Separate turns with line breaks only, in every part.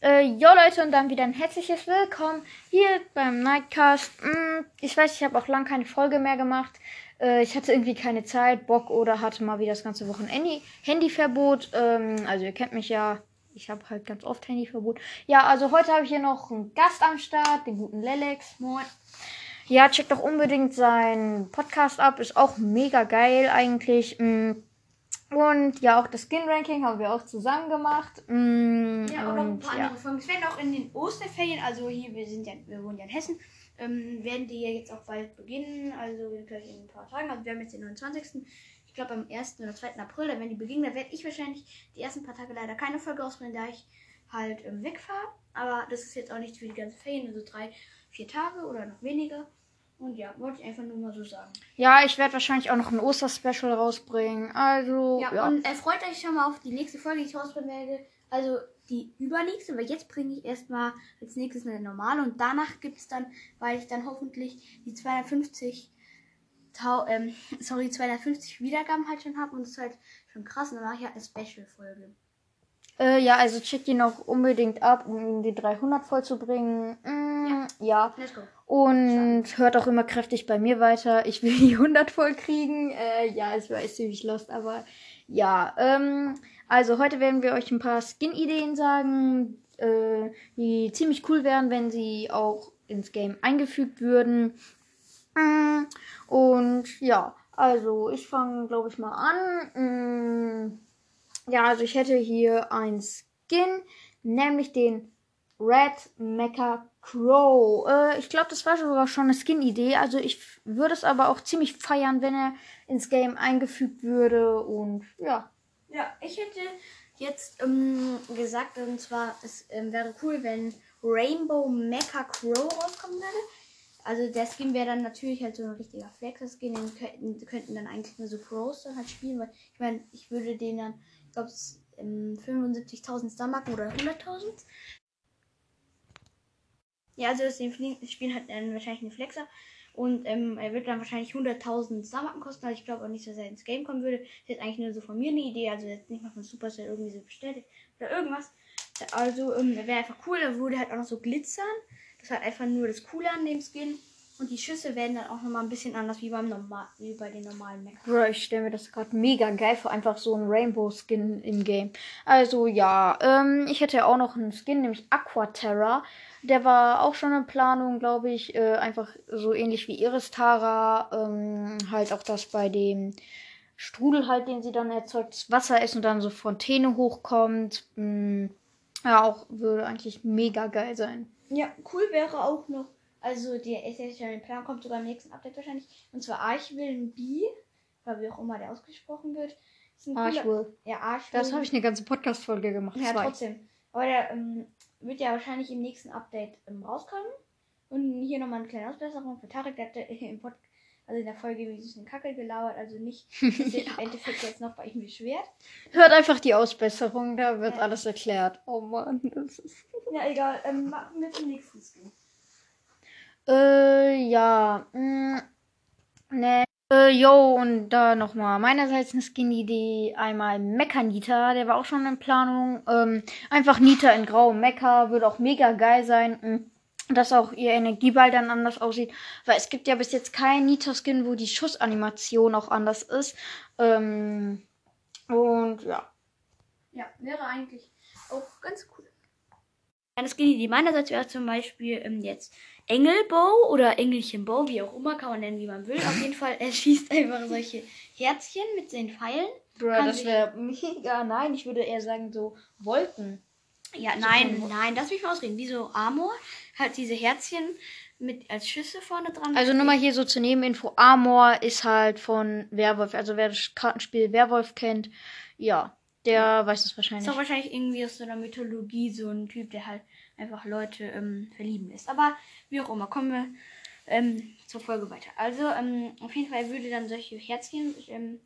Äh, jo Leute und dann wieder ein herzliches Willkommen hier beim Nightcast. Hm, ich weiß, ich habe auch lange keine Folge mehr gemacht. Äh, ich hatte irgendwie keine Zeit, Bock oder hatte mal wieder das ganze Wochenende Handyverbot. Ähm, also ihr kennt mich ja. Ich habe halt ganz oft Handyverbot. Ja, also heute habe ich hier noch einen Gast am Start, den guten Lelex. Moin. Ja, checkt doch unbedingt seinen Podcast ab. Ist auch mega geil eigentlich. Hm, und ja, auch das Skin-Ranking haben wir auch zusammen gemacht. Mm,
Ja, und noch ein paar
ja.
andere Folgen. Es werden auch in den Osterferien, also hier, wir sind ja, wir wohnen ja in Hessen, ähm, werden die ja jetzt auch bald beginnen, also gleich in ein paar Tagen. Also wir haben jetzt den 29. Ich glaube am 1. oder 2. April, da werden die beginnen. Da werde ich wahrscheinlich die ersten paar Tage leider keine Folge rausbringen, da ich halt ähm, wegfahre. Aber das ist jetzt auch nicht für die ganze Ferien, also drei, vier Tage oder noch weniger. Und ja, wollte ich einfach nur mal so sagen.
Ja, ich werde wahrscheinlich auch noch ein Osterspecial rausbringen. Also,
Ja,
ja.
und äh, freut euch schon mal auf die nächste Folge, die ich rausbringen werde. Also die übernächste, weil jetzt bringe ich erstmal als nächstes eine normale und danach gibt es dann, weil ich dann hoffentlich die 250 Tau ähm, sorry, 250 Wiedergaben halt schon habe und das ist halt schon krass. Und dann mache ich halt eine Special-Folge.
Äh, ja, also checkt ihn auch unbedingt ab, um die 300 voll zu bringen. Mm, ja.
Let's go.
Und hört auch immer kräftig bei mir weiter. Ich will die 100 voll kriegen. Äh, ja, ich weiß ziemlich lost, aber ja. Ähm, also heute werden wir euch ein paar Skin-Ideen sagen, äh, die ziemlich cool wären, wenn sie auch ins Game eingefügt würden. Mm, Und ja, also ich fange, glaube ich, mal an. Mm, Ja, also ich hätte hier ein Skin, nämlich den Red Mecha Crow. Äh, ich glaube, das war sogar schon eine Skin-Idee. Also ich würde es aber auch ziemlich feiern, wenn er ins Game eingefügt würde. Und ja.
Ja, ich hätte jetzt ähm, gesagt, und zwar, es ähm, wäre cool, wenn Rainbow Mecha Crow rauskommen würde. Also der Skin wäre dann natürlich halt so ein richtiger Flexer-Skin, den könnten, könnten dann eigentlich nur so Pros dann halt spielen, weil ich meine, ich würde den dann, ich glaube, ähm, 75.000 Star machen oder 100.000. Ja, also das spielen halt dann wahrscheinlich einen Flexer. Und ähm, er wird dann wahrscheinlich 100.000 Starmarken kosten. Also ich glaube auch nicht, dass er ins Game kommen würde. Das ist jetzt eigentlich nur so von mir eine Idee. Also jetzt nicht mal von Supercell irgendwie so bestätigt oder irgendwas. Also ähm, wäre einfach cool. Er würde halt auch noch so glitzern. Das ist einfach nur das Coole an dem Skin. Und die Schüsse werden dann auch nochmal ein bisschen anders wie beim normal, wie bei den normalen Mechs.
Bro, ich stelle mir das gerade mega geil vor, einfach so ein Rainbow-Skin im Game. Also ja, ähm, ich hätte auch noch einen Skin, nämlich Aquaterra. Der war auch schon in Planung, glaube ich. Äh, einfach so ähnlich wie Iris Tara. Ähm, halt auch das bei dem Strudel halt, den sie dann erzeugt, das Wasser ist und dann so Fontäne hochkommt. Mm, ja, auch würde eigentlich mega geil sein.
Ja, cool wäre auch noch. Also der im Plan, kommt sogar im nächsten Update wahrscheinlich. Und zwar Archwillen B. Oder wie auch immer der ausgesprochen wird.
Archwell.
Ja, Archwillen.
Das habe ich eine ganze Podcast-Folge gemacht.
Ja,
zwei.
trotzdem. Aber der ähm, wird ja wahrscheinlich im nächsten Update ähm, rauskommen. Und hier nochmal eine kleine Ausbesserung für Tarek. Der hatte im Pod also in der Folge wie süß eine Kacke gelauert. Also nicht, sich im Endeffekt jetzt noch bei ihm beschwert.
Hört einfach die Ausbesserung, da wird
Ja.
alles erklärt. Oh Mann, das ist.
Ja, egal. Ähm, machen wir zum nächsten Skin.
Äh, ja. Mh, ne. Äh, yo, und da nochmal meinerseits eine Skin-Idee. Einmal Mecha-Nita, der war auch schon in Planung. Ähm, einfach Nita in grau Mecha, würde auch mega geil sein. Mh, Dass auch ihr Energieball dann anders aussieht. Weil es gibt ja bis jetzt keinen Nita-Skin, wo die Schussanimation auch anders ist. Ähm, und ja.
Ja, wäre eigentlich auch ganz cool. Eine Skin-Idee meinerseits wäre zum Beispiel ähm, jetzt Engelbow oder Engelchenbow, wie auch immer, kann man nennen, wie man will. Auf jeden Fall, er schießt einfach solche Herzchen mit den Pfeilen.
Bro,
Kann
das wäre mega. Nein, ich würde eher sagen so Wolken.
Ja,
So
nein, nein, lass mich mal ausreden. Wie so Amor, halt diese Herzchen mit als Schüsse vorne dran.
Also nur mal hier so zur Nebeninfo. Amor ist halt von Werwolf. Also wer das Kartenspiel Werwolf kennt, ja, der weiß es
Ist
wahrscheinlich.
doch wahrscheinlich irgendwie aus so einer Mythologie so ein Typ, der halt einfach Leute ähm, verlieben lässt. Aber wie auch immer, kommen wir ähm, zur Folge weiter. Also ähm, auf jeden Fall würde dann solche Herzchen ähm,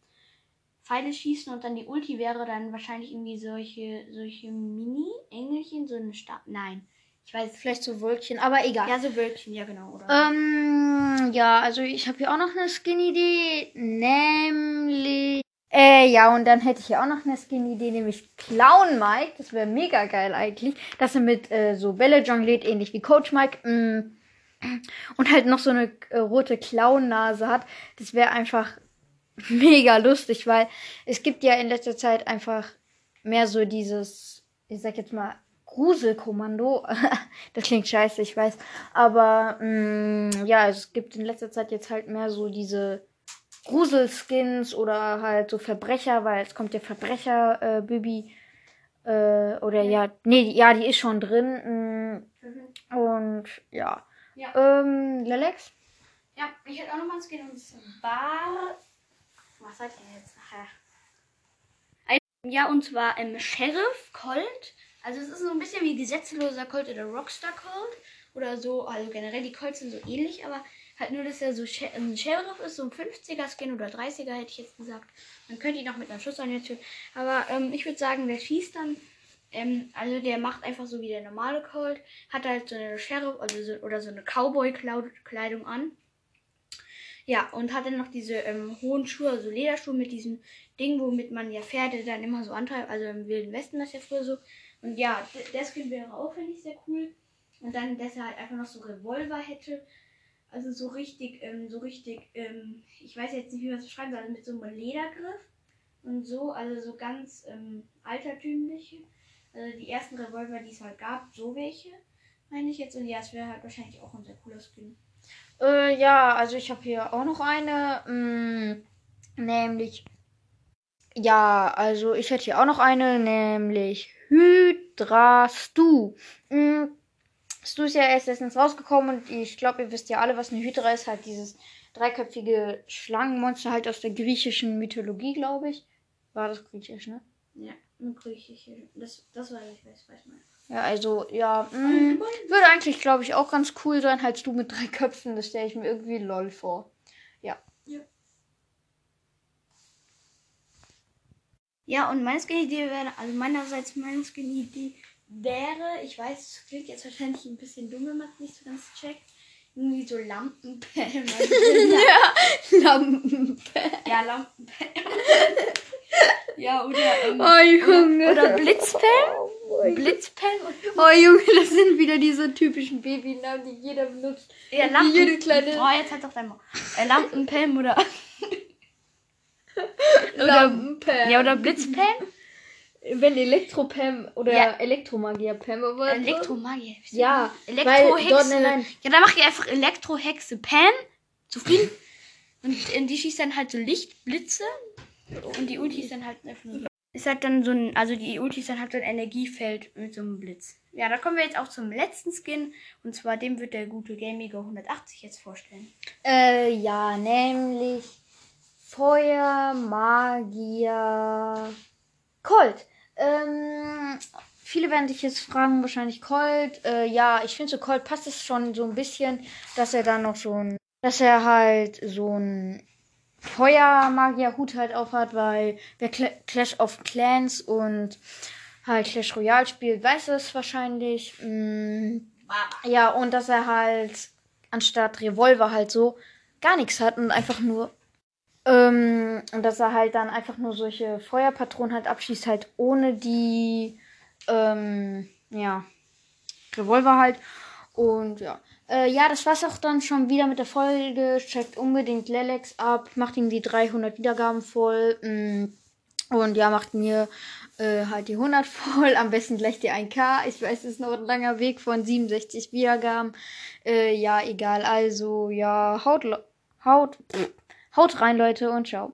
Pfeile schießen und dann die Ulti wäre dann wahrscheinlich irgendwie solche solche Mini-Engelchen, so eine Stab. Nein, ich weiß
Vielleicht so Wölkchen, aber egal.
Ja, so Wölkchen, ja genau. Oder
Ähm, ja, also ich habe hier auch noch eine Skin-Idee, nämlich Äh, ja, und dann hätte ich ja auch noch eine Skin-Idee, nämlich Clown Mike. Das wäre mega geil eigentlich. Dass er mit äh, so Bälle jongliert, ähnlich wie Coach Mike. Mm. Und halt noch so eine äh, rote Clown-Nase hat. Das wäre einfach mega lustig, weil es gibt ja in letzter Zeit einfach mehr so dieses, ich sag jetzt mal, Gruselkommando. das klingt scheiße, ich weiß. Aber mh, ja, es gibt in letzter Zeit jetzt halt mehr so diese Gruselskins oder halt so Verbrecher, weil es kommt ja Verbrecher, äh, Bibi. Äh, oder ja. ja, nee, ja, die ist schon drin. Mh, mhm. Und ja. ja. Ähm, Lelex?
Ja, ich hätte auch noch mal ein Skin und zwar. Was seid ihr jetzt nachher? Ja, und zwar im Sheriff Colt. Also es ist so ein bisschen wie gesetzloser Colt oder Rockstar Colt. Oder so, also generell die Colts sind so ähnlich, aber halt nur, dass er so ein Sheriff ist, so ein 50er Skin oder 30er hätte ich jetzt gesagt. Man könnte ihn auch mit einer Schussanimation. Aber ähm, ich würde sagen, der schießt dann. Ähm, also der macht einfach so wie der normale Colt. Hat halt so eine Sheriff also so, oder so eine Cowboy-Kleidung an. Ja, und hat dann noch diese ähm, hohen Schuhe, also Lederschuhe mit diesem Ding, womit man ja Pferde dann immer so antreibt. Also im Wilden Westen das ja früher so. Und ja, der Skin wäre auch, finde ich, sehr cool. Und dann, dass er halt einfach noch so Revolver hätte. Also so richtig, ähm, so richtig, ähm, ich weiß jetzt nicht, wie man es beschreiben soll, mit so einem Ledergriff. Und so, also so ganz ähm, altertümliche. Also die ersten Revolver, die es halt gab, so welche, meine ich jetzt. Und ja, es wäre halt wahrscheinlich auch ein sehr cooler Skin.
Äh, ja, also ich habe hier auch noch eine, mh, mm, nämlich, ja, also ich hätte hier auch noch eine, nämlich Hydra Stu. Mh, Stu ist ja erst letztens rausgekommen und ich glaube, ihr wisst ja alle, was eine Hydra ist, halt dieses dreiköpfige Schlangenmonster halt aus der griechischen Mythologie, glaube ich. War das griechisch, ne?
Ja, griechisch. Das, das war ich weiß, weiß mal.
Ja, also, ja, mh, mm, würde eigentlich, glaube ich, auch ganz cool sein. Halt du mit drei Köpfen, das stelle ich mir irgendwie lol vor. Ja.
Ja, ja und meine Skin-Idee wäre, also meinerseits meine Skin-Idee wäre, ich weiß, es klingt jetzt wahrscheinlich ein bisschen dumm, wenn man es nicht so ganz checkt, irgendwie so Lampenpam.
ja, Lampenpam.
Ja, Lampenpam. ja, oder, ähm,
oh, Junge.
Oder, oder Blitzpam.
Blitzpam. Oh Junge, das sind wieder diese typischen Babynamen, die jeder benutzt.
Ja, Lampen.
Jede kleine.
Oh, jetzt halt doch dein Maul. Äh, Lampenpam oder.
oder Lampenpam.
Ja, oder Blitzpam.
Wenn Elektropam oder ja. Elektromagier-Pam oder
Elektromagier.
Ja,
Elektrohexe. Ja, dann mach ich einfach Elektrohexe Pam. Zufrieden? Und, und die schießt dann halt so Lichtblitze. Und die Ulti ist dann halt einfach nur so. Ist halt dann so ein, also die Ulti ist dann halt so ein Energiefeld mit so einem Blitz. Ja, da kommen wir jetzt auch zum letzten Skin. Und zwar dem wird der gute Gamego 180 jetzt vorstellen.
Äh, ja, nämlich Feuer, Magier, Colt. Ähm, viele werden sich jetzt fragen, wahrscheinlich Colt. Äh, ja, ich finde so Colt passt es schon so ein bisschen, dass er dann noch so ein, dass er halt so ein Feuermagier-Hut halt aufhat, weil wer Clash of Clans und halt Clash Royale spielt, weiß es wahrscheinlich. Mm, ja, und dass er halt anstatt Revolver halt so gar nichts hat und einfach nur ähm, und dass er halt dann einfach nur solche Feuerpatronen halt abschießt, halt ohne die, ähm, ja, Revolver halt. Und ja. Äh, ja, das war's auch dann schon wieder mit der Folge. Checkt unbedingt Lelex ab, macht ihm die 300 Wiedergaben voll. Mm, und ja, macht mir äh, halt die 100 voll. Am besten gleich die 1K. Ich weiß, es ist noch ein langer Weg von 67 Wiedergaben. Äh, ja, egal. Also, ja, haut, haut. Pff. Haut rein, Leute, und ciao.